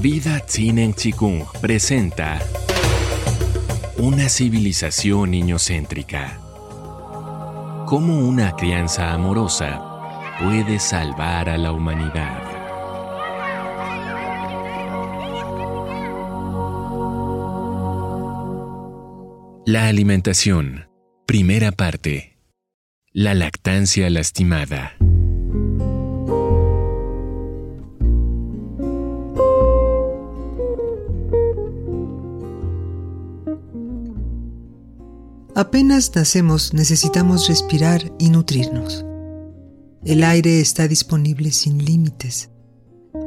Vida Tsinen Chikung presenta Una civilización niñocéntrica. Cómo una crianza amorosa puede salvar a la humanidad. La alimentación. Primera parte. La lactancia lastimada. Apenas nacemos necesitamos respirar y nutrirnos. El aire está disponible sin límites.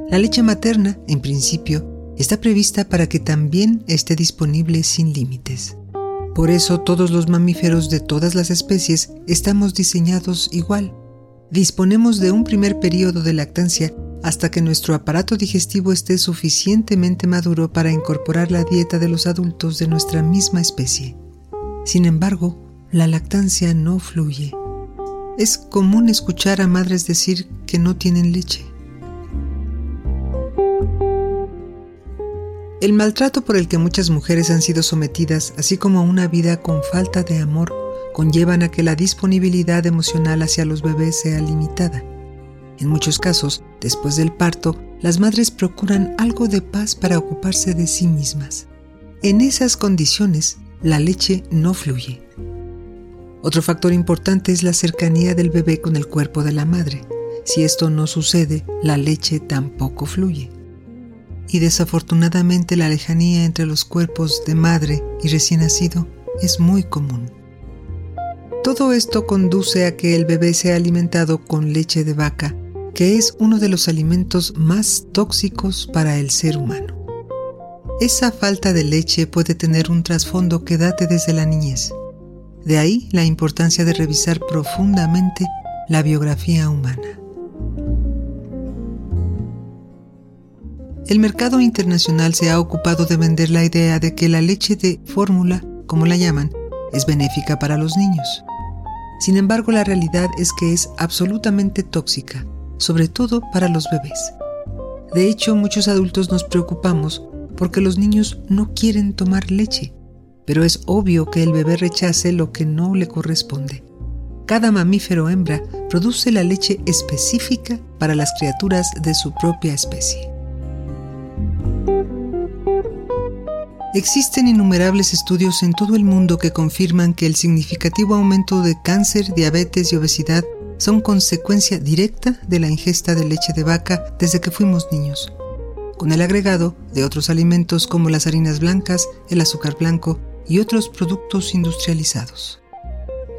La leche materna, en principio, está prevista para que también esté disponible sin límites. Por eso todos los mamíferos de todas las especies estamos diseñados igual. Disponemos de un primer periodo de lactancia hasta que nuestro aparato digestivo esté suficientemente maduro para incorporar la dieta de los adultos de nuestra misma especie. Sin embargo, la lactancia no fluye. Es común escuchar a madres decir que no tienen leche. El maltrato por el que muchas mujeres han sido sometidas, así como una vida con falta de amor, conllevan a que la disponibilidad emocional hacia los bebés sea limitada. En muchos casos, después del parto, las madres procuran algo de paz para ocuparse de sí mismas. En esas condiciones, la leche no fluye. Otro factor importante es la cercanía del bebé con el cuerpo de la madre. Si esto no sucede, la leche tampoco fluye. Y desafortunadamente la lejanía entre los cuerpos de madre y recién nacido es muy común. Todo esto conduce a que el bebé sea alimentado con leche de vaca, que es uno de los alimentos más tóxicos para el ser humano. Esa falta de leche puede tener un trasfondo que date desde la niñez. De ahí la importancia de revisar profundamente la biografía humana. El mercado internacional se ha ocupado de vender la idea de que la leche de fórmula, como la llaman, es benéfica para los niños. Sin embargo, la realidad es que es absolutamente tóxica, sobre todo para los bebés. De hecho, muchos adultos nos preocupamos porque los niños no quieren tomar leche, pero es obvio que el bebé rechace lo que no le corresponde. Cada mamífero hembra produce la leche específica para las criaturas de su propia especie. Existen innumerables estudios en todo el mundo que confirman que el significativo aumento de cáncer, diabetes y obesidad son consecuencia directa de la ingesta de leche de vaca desde que fuimos niños con el agregado de otros alimentos como las harinas blancas, el azúcar blanco y otros productos industrializados.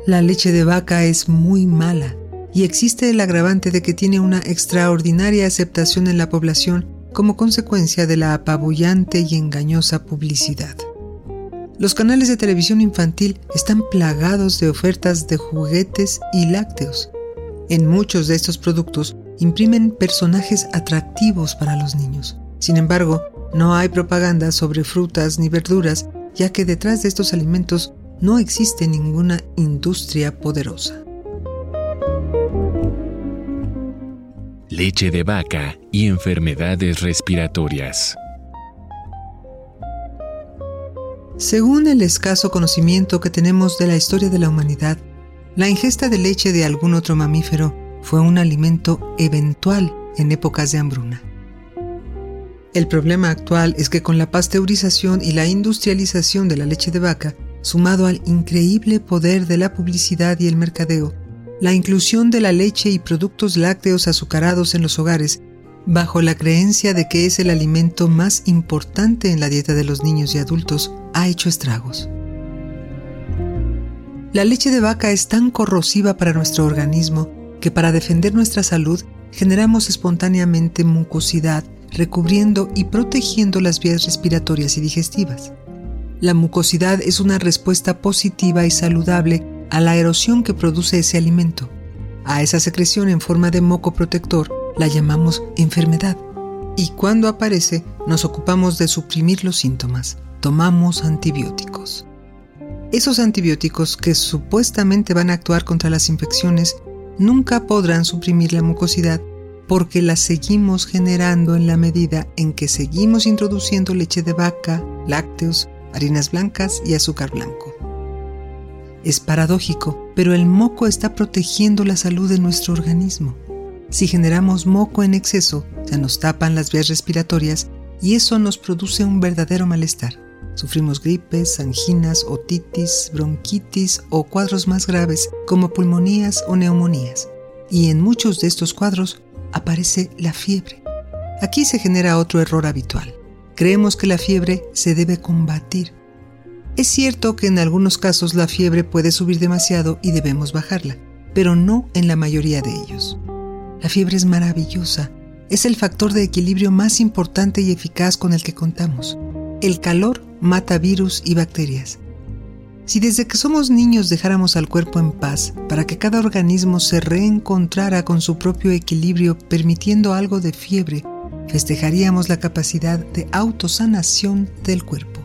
La leche de vaca es muy mala y existe el agravante de que tiene una extraordinaria aceptación en la población como consecuencia de la apabullante y engañosa publicidad. Los canales de televisión infantil están plagados de ofertas de juguetes y lácteos. En muchos de estos productos imprimen personajes atractivos para los niños, sin embargo, no hay propaganda sobre frutas ni verduras, ya que detrás de estos alimentos no existe ninguna industria poderosa. Leche de vaca y enfermedades respiratorias. Según el escaso conocimiento que tenemos de la historia de la humanidad, la ingesta de leche de algún otro mamífero fue un alimento eventual en épocas de hambruna. El problema actual es que con la pasteurización y la industrialización de la leche de vaca, sumado al increíble poder de la publicidad y el mercadeo, la inclusión de la leche y productos lácteos azucarados en los hogares, bajo la creencia de que es el alimento más importante en la dieta de los niños y adultos, ha hecho estragos. La leche de vaca es tan corrosiva para nuestro organismo que para defender nuestra salud generamos espontáneamente mucosidad, recubriendo y protegiendo las vías respiratorias y digestivas. La mucosidad es una respuesta positiva y saludable a la erosión que produce ese alimento. A esa secreción en forma de moco protector la llamamos enfermedad. Y cuando aparece, nos ocupamos de suprimir los síntomas. Tomamos antibióticos. Esos antibióticos que supuestamente van a actuar contra las infecciones nunca podrán suprimir la mucosidad porque la seguimos generando en la medida en que seguimos introduciendo leche de vaca, lácteos, harinas blancas y azúcar blanco. Es paradójico, pero el moco está protegiendo la salud de nuestro organismo. Si generamos moco en exceso, se nos tapan las vías respiratorias y eso nos produce un verdadero malestar. Sufrimos gripes, anginas, otitis, bronquitis o cuadros más graves como pulmonías o neumonías. Y en muchos de estos cuadros aparece la fiebre. Aquí se genera otro error habitual. Creemos que la fiebre se debe combatir. Es cierto que en algunos casos la fiebre puede subir demasiado y debemos bajarla, pero no en la mayoría de ellos. La fiebre es maravillosa, es el factor de equilibrio más importante y eficaz con el que contamos. El calor mata virus y bacterias. Si desde que somos niños dejáramos al cuerpo en paz para que cada organismo se reencontrara con su propio equilibrio permitiendo algo de fiebre, festejaríamos la capacidad de autosanación del cuerpo.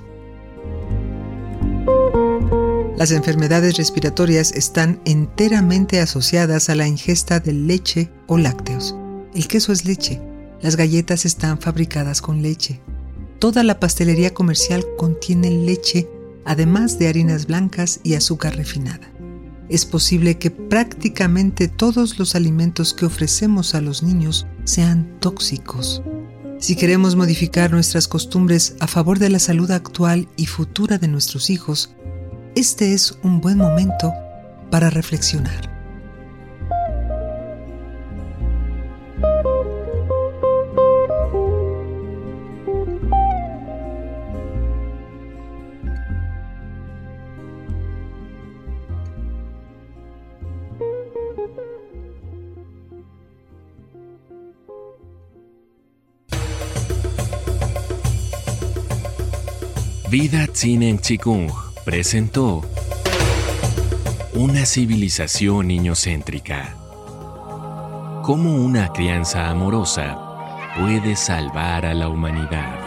Las enfermedades respiratorias están enteramente asociadas a la ingesta de leche o lácteos. El queso es leche, las galletas están fabricadas con leche. Toda la pastelería comercial contiene leche además de harinas blancas y azúcar refinada. Es posible que prácticamente todos los alimentos que ofrecemos a los niños sean tóxicos. Si queremos modificar nuestras costumbres a favor de la salud actual y futura de nuestros hijos, este es un buen momento para reflexionar. Vida Tzinen Chikung presentó Una civilización niñocéntrica. Cómo una crianza amorosa puede salvar a la humanidad.